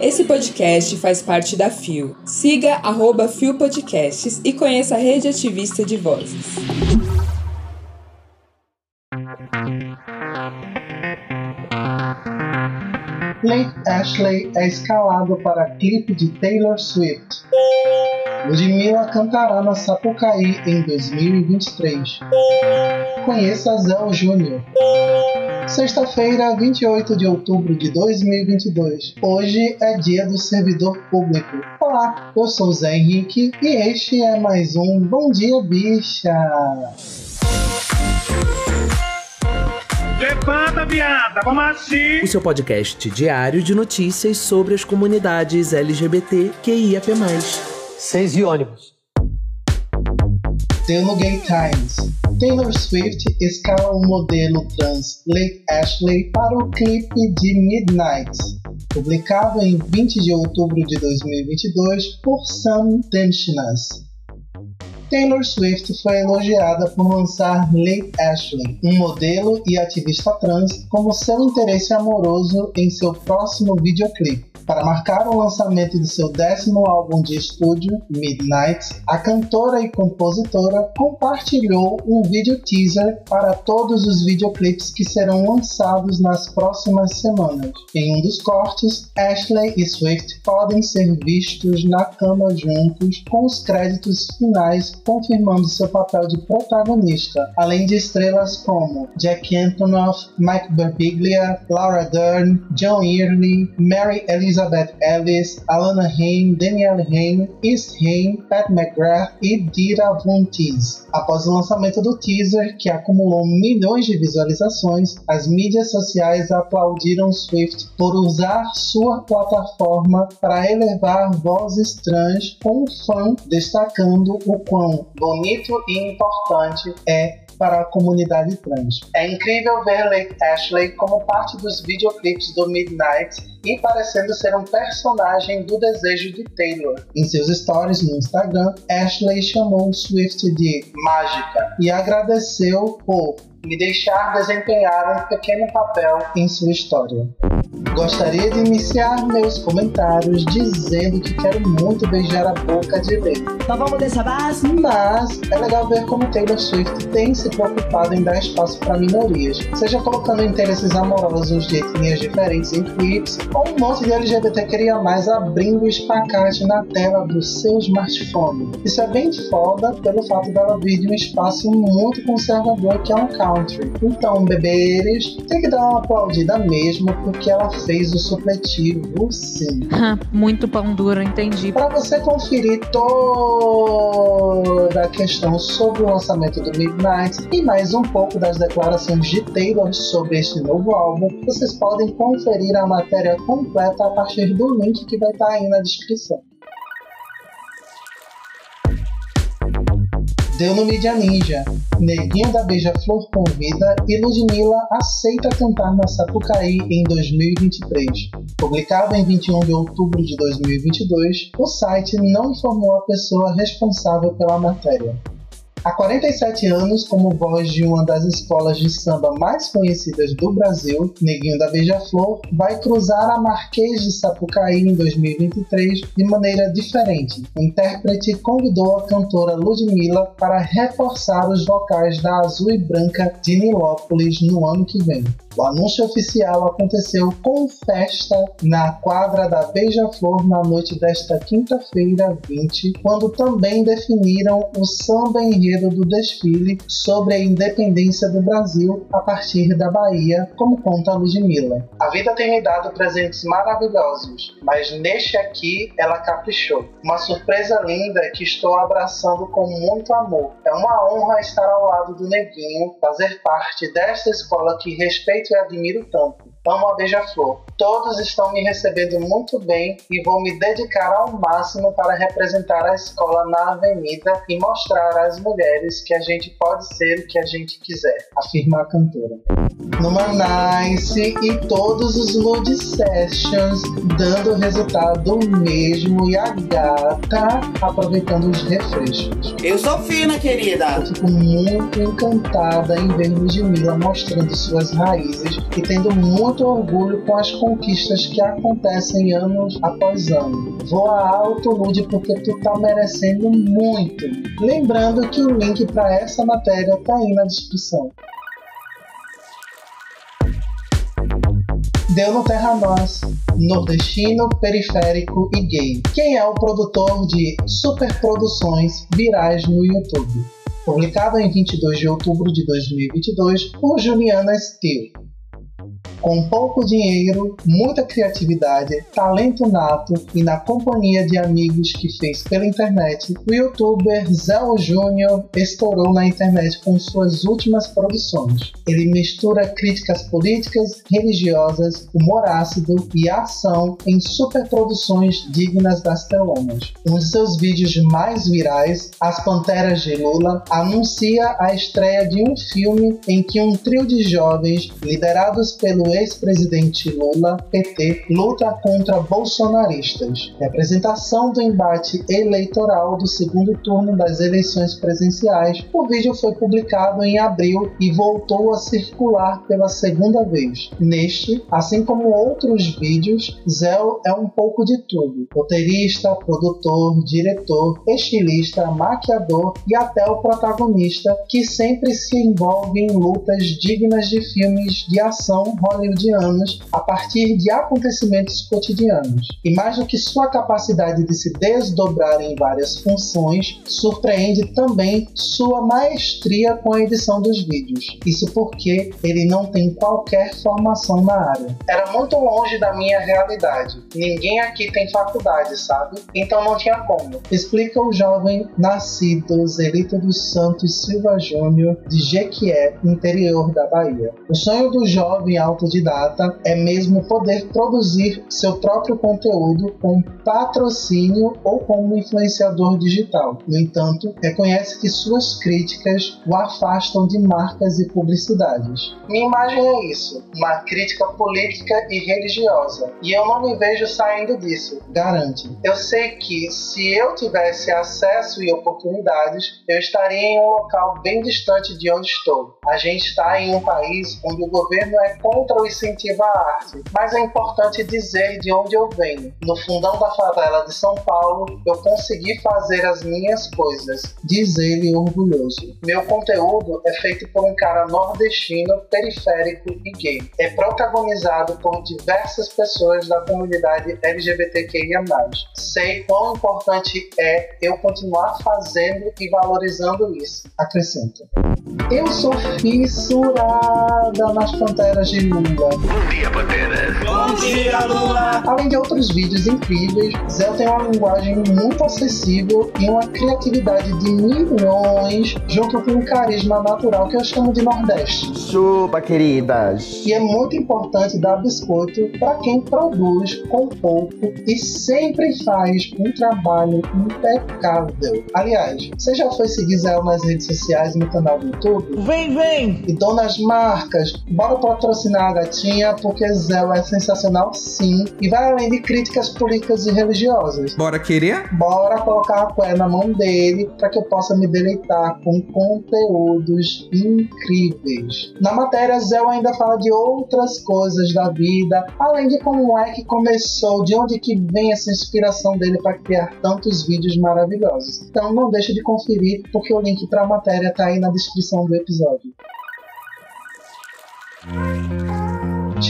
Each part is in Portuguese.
Esse podcast faz parte da FIO. Siga arroba FIO Podcasts e conheça a rede ativista de vozes. Lake Ashley é escalado para clipe de Taylor Swift. Ludmilla cantará na Sapucaí em 2023. Conheça Zé Júnior. Sexta-feira, 28 de outubro de 2022. Hoje é dia do servidor público. Olá, eu sou Zé Henrique e este é mais um Bom Dia Bicha. Levanta, viada, vamos assim! O seu podcast diário de notícias sobre as comunidades LGBT QIAP+. Seis e ônibus. The Gay Times. Taylor Swift escala o modelo trans Lake Ashley para o clipe de Midnight, publicado em 20 de outubro de 2022 por Sam Tenchinas. Taylor Swift foi elogiada por lançar Lake Ashley, um modelo e ativista trans, como seu interesse amoroso em seu próximo videoclipe. Para marcar o lançamento de seu décimo álbum de estúdio, Midnight, a cantora e compositora compartilhou um vídeo teaser para todos os videoclipes que serão lançados nas próximas semanas. Em um dos cortes, Ashley e Swift podem ser vistos na cama juntos, com os créditos finais confirmando seu papel de protagonista, além de estrelas como Jack Antonoff, Mike Birbiglia, Laura Dern, John Early, Mary Elizabeth Elizabeth Ellis, Alana Haim, Danielle Haim, East Haim, Pat McGrath e Dira Von. Após o lançamento do teaser, que acumulou milhões de visualizações, as mídias sociais aplaudiram Swift por usar sua plataforma para elevar vozes trans, com um fã destacando o quão bonito e importante é para a comunidade trans. É incrível ver Lake Ashley como parte dos videoclipes do Midnight e parecendo ser um personagem do desejo de Taylor. Em seus stories no Instagram, Ashley chamou Swift de mágica e agradeceu por me deixar desempenhar um pequeno papel em sua história. Gostaria de iniciar meus comentários dizendo que quero muito beijar a boca de Lê. Então vamos deixar base? Mas é legal ver como Taylor Swift tem se preocupado em dar espaço para minorias, seja colocando interesses amorosos de etnias diferentes em clips, ou um monte de LGBT queria mais abrindo o espacate na tela do seu smartphone. Isso é bem foda pelo fato dela vir de um espaço muito conservador que é um country. Então, bebês, tem que dar uma aplaudida mesmo, porque ela fez o supletivo, sim. Muito pão duro, entendi. Para você conferir toda a questão sobre o lançamento do Midnight e mais um pouco das declarações de Taylor sobre este novo álbum, vocês podem conferir a matéria completa a partir do link que vai estar aí na descrição. Deu no Mídia Ninja. Neguinho da Beija-Flor convida e Ludmilla aceita cantar na Sapucaí em 2023. Publicado em 21 de outubro de 2022, o site não informou a pessoa responsável pela matéria. Há 47 anos, como voz de uma das escolas de samba mais conhecidas do Brasil, Neguinho da Beija-Flor vai cruzar a Marquês de Sapucaí em 2023 de maneira diferente. O intérprete convidou a cantora Ludmilla para reforçar os vocais da Azul e Branca de Nilópolis no ano que vem. O anúncio oficial aconteceu com festa na quadra da Beija-Flor na noite desta quinta-feira 20, quando também definiram o samba enredo do desfile sobre a independência do Brasil a partir da Bahia, como conta Ludmilla. A vida tem me dado presentes maravilhosos, mas neste aqui ela caprichou. Uma surpresa linda que estou abraçando com muito amor. É uma honra estar ao lado do Neguinho, fazer parte desta escola que respeita respeito e admiro tanto. Amo a Beija-Flor. Todos estão me recebendo muito bem e vou me dedicar ao máximo para representar a escola na avenida e mostrar às mulheres que a gente pode ser o que a gente quiser, afirma a cantora. Numa Nice e todos os Mood Sessions dando resultado mesmo e a gata aproveitando os refrescos. Eu sou fina, querida. Eu fico muito encantada em ver Ludmilla mostrando suas raízes e tendo muito muito orgulho com as conquistas que acontecem anos após ano. Voa alto, Lude, porque tu tá merecendo muito. Lembrando que o link para essa matéria tá aí na descrição. Deu no Terra Nós, nordestino, periférico e gay. Quem é o produtor de superproduções virais no YouTube? Publicado em 22 de outubro de 2022 por Juliana Steele. Com pouco dinheiro, muita criatividade, talento nato e na companhia de amigos que fez pela internet, o youtuber Zéu Júnior estourou na internet com suas últimas produções. Ele mistura críticas políticas, religiosas, humor ácido e ação em superproduções dignas das telonas. Um de seus vídeos mais virais, As Panteras de Lula, anuncia a estreia de um filme em que um trio de jovens, liderados pelo ex-presidente Lula, PT, luta contra bolsonaristas. Representação do embate eleitoral do segundo turno das eleições presidenciais. O vídeo foi publicado em abril e voltou a circular pela segunda vez. Neste, assim como outros vídeos, Zéu é um pouco de tudo: roteirista, produtor, diretor, estilista, maquiador e até o protagonista, que sempre se envolve em lutas dignas de filmes de ação hollywoodianos a partir de acontecimentos cotidianos. E mais do que sua capacidade de se desdobrar em várias funções, surpreende também sua maestria com a edição dos vídeos. Isso porque ele não tem qualquer formação na área. Era muito longe da minha realidade. Ninguém aqui tem faculdade, sabe? Então não tinha como. Explica o jovem nascido Zelito dos Santos Silva Júnior de Jequié, interior da Bahia. O sonho do jovem autodidata é mesmo poder produzir seu próprio conteúdo com patrocínio ou como influenciador digital. No entanto, reconhece que suas críticas o afastam de marcas e publicidades. Minha imagem é isso, uma crítica política e religiosa, e eu não me vejo saindo disso, garante. Eu sei que se eu tivesse acesso e oportunidades, eu estaria em um local bem distante de onde estou. A gente está em um país onde o governo é contra o incentivo à arte, mas é importante dizer de onde eu venho. No fundão da favela de São Paulo, eu consegui fazer as minhas coisas, diz ele orgulhoso. Meu conteúdo é feito por um cara nordestino, periférico e gay. É protagonizado por diversas pessoas da comunidade LGBTQIA+. Sei quão importante é eu continuar fazendo e valorizando isso. Acrescenta. Eu sou fissurada nas Panteras de Lula. Bom dia, Panteras. Bom dia, Lula! Além de outros vídeos incríveis, Zé tem uma linguagem muito acessível e uma criatividade de milhões, junto com um carisma natural que eu chamo de Nordeste. Chupa, queridas! E é muito importante dar biscoito para quem produz com pouco e sempre faz um trabalho impecável. Aliás, você já foi seguir Zé nas redes sociais e no canal do YouTube? Vem, vem! E donas marcas, bora patrocinar a gatinha porque Zé é sensacional sim e vai além de críticas políticas e religiosas. Bora querer? Bora colocar a cué na mão dele para que eu possa me deleitar com conteúdos incríveis. Na matéria, Zé ainda fala de outras coisas da vida, além de como é que começou, de onde que vem essa inspiração dele para criar tantos vídeos maravilhosos. Então não deixe de conferir, porque o link para a matéria tá aí na descrição do episódio.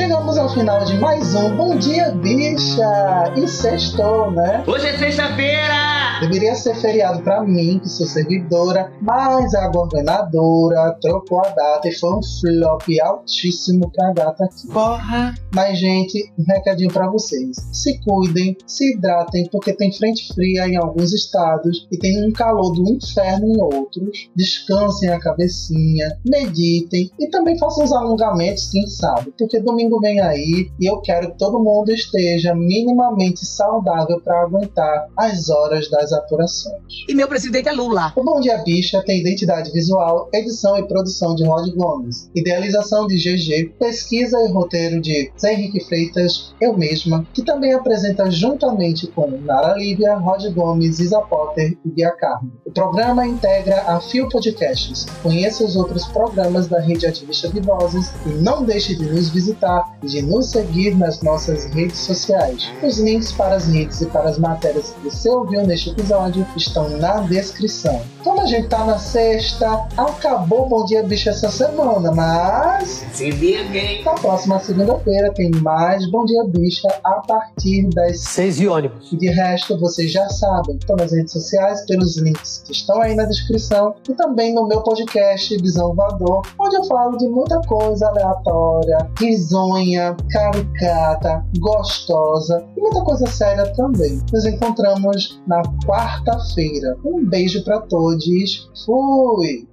Chegamos ao final de mais um Bom Dia Bicha! E sextou, né? Hoje é sexta-feira! Deveria ser feriado pra mim, que sou servidora, mas a governadora trocou a data e foi um flop altíssimo pra gata aqui. Porra! Mas, gente, um recadinho pra vocês. Se cuidem, se hidratem, porque tem frente fria em alguns estados e tem um calor do inferno em outros. Descansem a cabecinha, meditem e também façam os alongamentos, quem sabe, porque domingo vem aí e eu quero que todo mundo esteja minimamente saudável para aguentar as horas das apurações. E meu presidente é Lula. O Bom Dia Bicha tem identidade visual, edição e produção de Rod Gomes, idealização de GG, pesquisa e roteiro de Zé Henrique Freitas, eu mesma, que também apresenta juntamente com Nara Lívia, Rod Gomes, Isa Potter e Bia Carmo. O programa integra a Fio Podcasts. Conheça os outros programas da Rede Ativista de Vozes e não deixe de nos visitar e de nos seguir nas nossas redes sociais. Os links para as redes e para as matérias que você ouviu neste episódio estão na descrição. Como a gente tá na sexta, acabou o Bom Dia Bicho essa semana, mas Se liga, hein? na próxima segunda-feira tem mais Bom Dia Bicha a partir das Seis e ônibus. e de resto, vocês já sabem, estão nas redes sociais, pelos links que estão aí na descrição e também no meu podcast Visão Voador, onde eu falo de muita coisa aleatória, risonha, caricata, gostosa e muita coisa séria também. Nos encontramos na quarta-feira. Um beijo para todos. Fui!